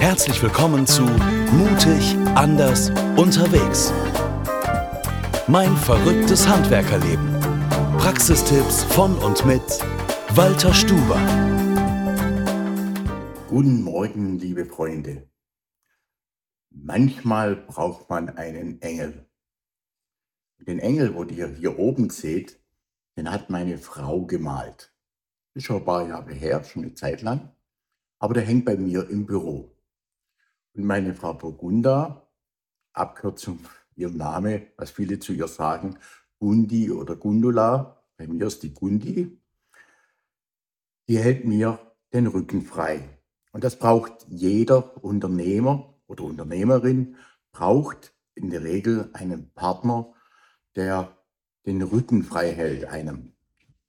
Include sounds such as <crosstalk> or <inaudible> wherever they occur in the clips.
Herzlich willkommen zu Mutig, anders, unterwegs. Mein verrücktes Handwerkerleben. Praxistipps von und mit Walter Stuber. Guten Morgen, liebe Freunde. Manchmal braucht man einen Engel. Den Engel, wo ihr hier oben seht, den hat meine Frau gemalt. Ist schon ein paar Jahre her, schon eine Zeit lang. Aber der hängt bei mir im Büro. Und meine Frau Burgunda, Abkürzung <laughs> ihr Name, was viele zu ihr sagen, Gundi oder Gundula, bei mir ist die Gundi, die hält mir den Rücken frei. Und das braucht jeder Unternehmer oder Unternehmerin, braucht in der Regel einen Partner, der den Rücken frei hält einem.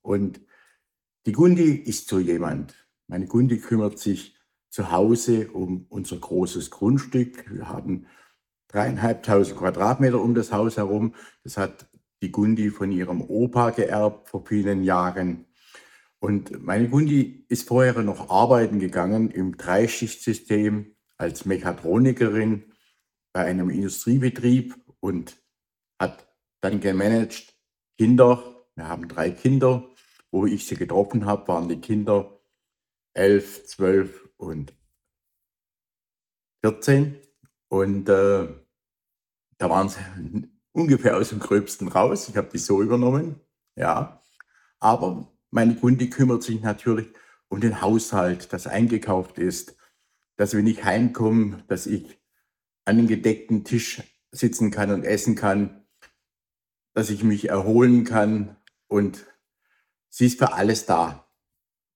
Und die Gundi ist so jemand. Meine Gundi kümmert sich zu Hause um unser großes Grundstück. Wir haben dreieinhalbtausend Quadratmeter um das Haus herum. Das hat die Gundi von ihrem Opa geerbt vor vielen Jahren. Und meine Gundi ist vorher noch arbeiten gegangen im Dreischichtsystem als Mechatronikerin bei einem Industriebetrieb und hat dann gemanagt Kinder. Wir haben drei Kinder. Wo ich sie getroffen habe, waren die Kinder elf, zwölf und 14. Und äh, da waren sie <laughs> ungefähr aus dem Gröbsten raus. Ich habe die so übernommen, ja. Aber meine Kunde kümmert sich natürlich um den Haushalt, das eingekauft ist, dass wenn ich heimkomme, dass ich an den gedeckten Tisch sitzen kann und essen kann, dass ich mich erholen kann und sie ist für alles da.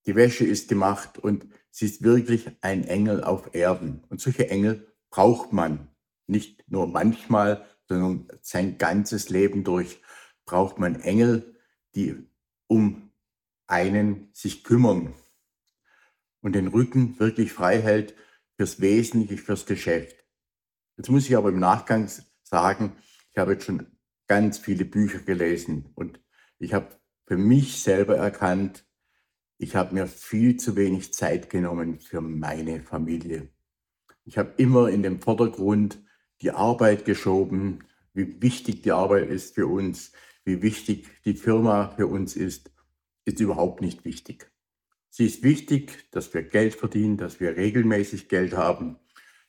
Die Wäsche ist gemacht und Sie ist wirklich ein Engel auf Erden. Und solche Engel braucht man nicht nur manchmal, sondern sein ganzes Leben durch braucht man Engel, die um einen sich kümmern und den Rücken wirklich frei hält fürs Wesentliche, fürs Geschäft. Jetzt muss ich aber im Nachgang sagen, ich habe jetzt schon ganz viele Bücher gelesen und ich habe für mich selber erkannt, ich habe mir viel zu wenig Zeit genommen für meine Familie. Ich habe immer in den Vordergrund die Arbeit geschoben, wie wichtig die Arbeit ist für uns, wie wichtig die Firma für uns ist, ist überhaupt nicht wichtig. Sie ist wichtig, dass wir Geld verdienen, dass wir regelmäßig Geld haben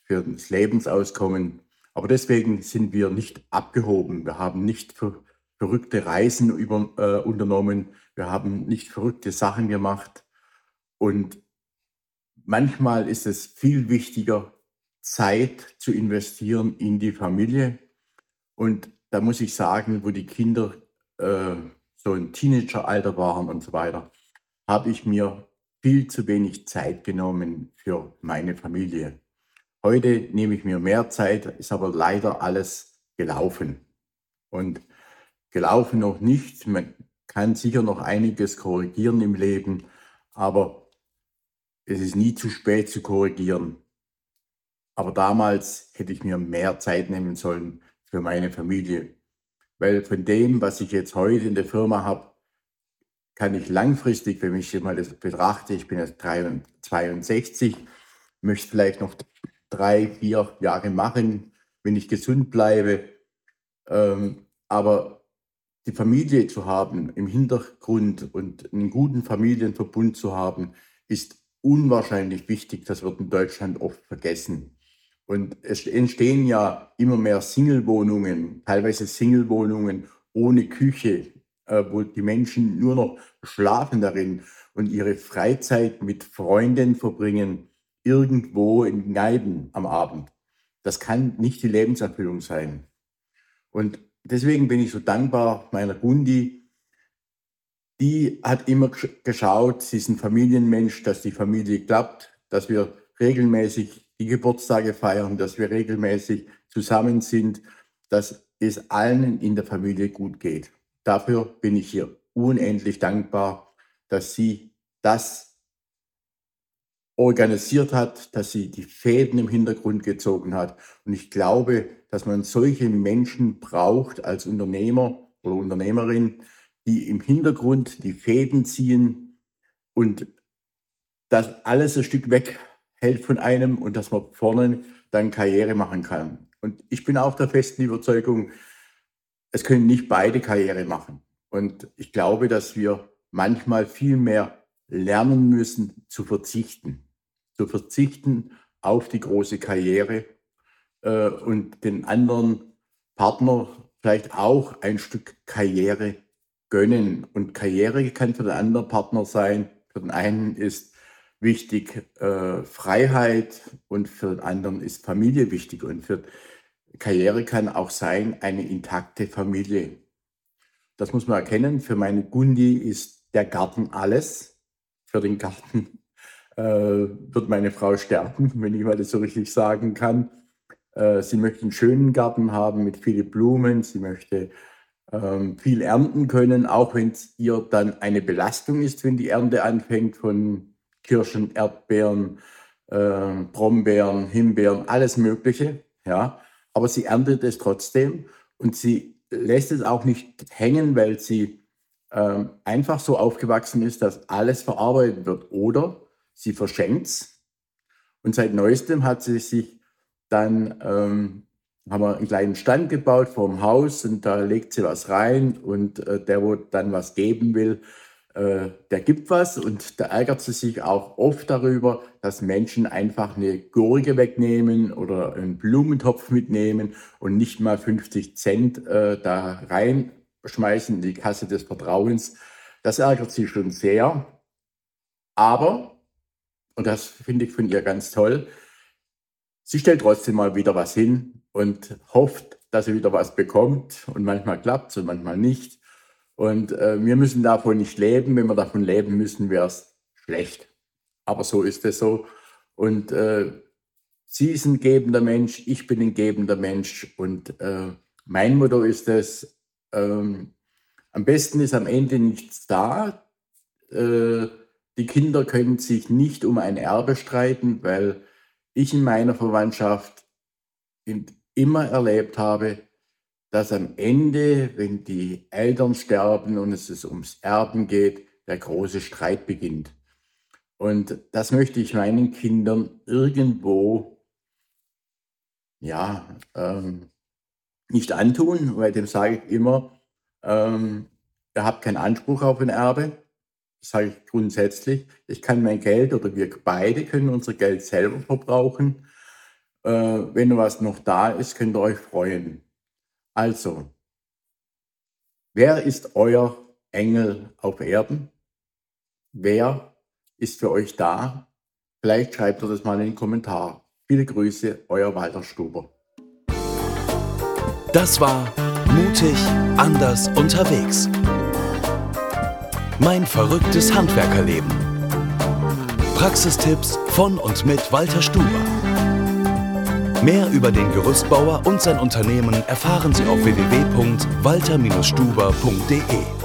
für das Lebensauskommen. Aber deswegen sind wir nicht abgehoben. Wir haben nicht ver verrückte Reisen über, äh, unternommen. Wir haben nicht verrückte Sachen gemacht. Und manchmal ist es viel wichtiger, Zeit zu investieren in die Familie. Und da muss ich sagen, wo die Kinder äh, so ein Teenageralter waren und so weiter, habe ich mir viel zu wenig Zeit genommen für meine Familie. Heute nehme ich mir mehr Zeit, ist aber leider alles gelaufen. Und gelaufen noch nicht. Man kann sicher noch einiges korrigieren im Leben, aber es ist nie zu spät zu korrigieren. Aber damals hätte ich mir mehr Zeit nehmen sollen für meine Familie. Weil von dem, was ich jetzt heute in der Firma habe, kann ich langfristig, wenn ich mal das betrachte, ich bin jetzt 62, möchte vielleicht noch drei, vier Jahre machen, wenn ich gesund bleibe. Ähm, aber die Familie zu haben im Hintergrund und einen guten Familienverbund zu haben, ist unwahrscheinlich wichtig. Das wird in Deutschland oft vergessen. Und es entstehen ja immer mehr Single-Wohnungen, teilweise Single-Wohnungen ohne Küche, äh, wo die Menschen nur noch schlafen darin und ihre Freizeit mit Freunden verbringen, irgendwo in Kneipen am Abend. Das kann nicht die Lebenserfüllung sein. Und deswegen bin ich so dankbar meiner Gundi. Die hat immer geschaut, sie ist ein Familienmensch, dass die Familie klappt, dass wir regelmäßig die Geburtstage feiern, dass wir regelmäßig zusammen sind, dass es allen in der Familie gut geht. Dafür bin ich hier unendlich dankbar, dass sie das organisiert hat, dass sie die Fäden im Hintergrund gezogen hat. Und ich glaube, dass man solche Menschen braucht als Unternehmer oder Unternehmerin, die im Hintergrund die Fäden ziehen und das alles ein Stück weg hält von einem und dass man vorne dann Karriere machen kann. Und ich bin auch der festen Überzeugung, es können nicht beide Karriere machen. Und ich glaube, dass wir manchmal viel mehr lernen müssen zu verzichten. Zu verzichten auf die große Karriere äh, und den anderen Partner vielleicht auch ein Stück Karriere gönnen. Und Karriere kann für den anderen Partner sein. Für den einen ist wichtig äh, Freiheit und für den anderen ist Familie wichtig. Und für Karriere kann auch sein eine intakte Familie. Das muss man erkennen. Für meine Gundi ist der Garten alles. Für den Garten wird meine Frau sterben, <laughs> wenn ich mal das so richtig sagen kann. Äh, sie möchte einen schönen Garten haben mit vielen Blumen. Sie möchte ähm, viel ernten können, auch wenn es ihr dann eine Belastung ist, wenn die Ernte anfängt von Kirschen, Erdbeeren, äh, Brombeeren, Himbeeren, alles Mögliche. Ja, aber sie erntet es trotzdem und sie lässt es auch nicht hängen, weil sie äh, einfach so aufgewachsen ist, dass alles verarbeitet wird. Oder sie verschenkt es. Und seit neuestem hat sie sich dann ähm, haben wir einen kleinen Stand gebaut vor dem Haus und da legt sie was rein und äh, der, wo dann was geben will, äh, der gibt was und da ärgert sie sich auch oft darüber, dass Menschen einfach eine Gurke wegnehmen oder einen Blumentopf mitnehmen und nicht mal 50 Cent äh, da reinschmeißen in die Kasse des Vertrauens. Das ärgert sie schon sehr. Aber, und das finde ich von ihr ganz toll, sie stellt trotzdem mal wieder was hin, und hofft, dass er wieder was bekommt. Und manchmal klappt es und manchmal nicht. Und äh, wir müssen davon nicht leben. Wenn wir davon leben müssen, wäre es schlecht. Aber so ist es so. Und äh, sie ist ein gebender Mensch, ich bin ein gebender Mensch. Und äh, mein Motto ist es, ähm, am besten ist am Ende nichts da. Äh, die Kinder können sich nicht um ein Erbe streiten, weil ich in meiner Verwandtschaft immer erlebt habe, dass am Ende, wenn die Eltern sterben und es ums Erben geht, der große Streit beginnt. Und das möchte ich meinen Kindern irgendwo ja, ähm, nicht antun, weil dem sage ich immer, ähm, ihr habt keinen Anspruch auf ein Erbe. Das sage ich grundsätzlich. Ich kann mein Geld oder wir beide können unser Geld selber verbrauchen. Äh, wenn was noch da ist, könnt ihr euch freuen. Also, wer ist euer Engel auf Erden? Wer ist für euch da? Vielleicht schreibt ihr das mal in den Kommentar. Viele Grüße, euer Walter Stuber. Das war Mutig, anders, unterwegs. Mein verrücktes Handwerkerleben. Praxistipps von und mit Walter Stuber. Mehr über den Gerüstbauer und sein Unternehmen erfahren Sie auf www.walter-stuber.de.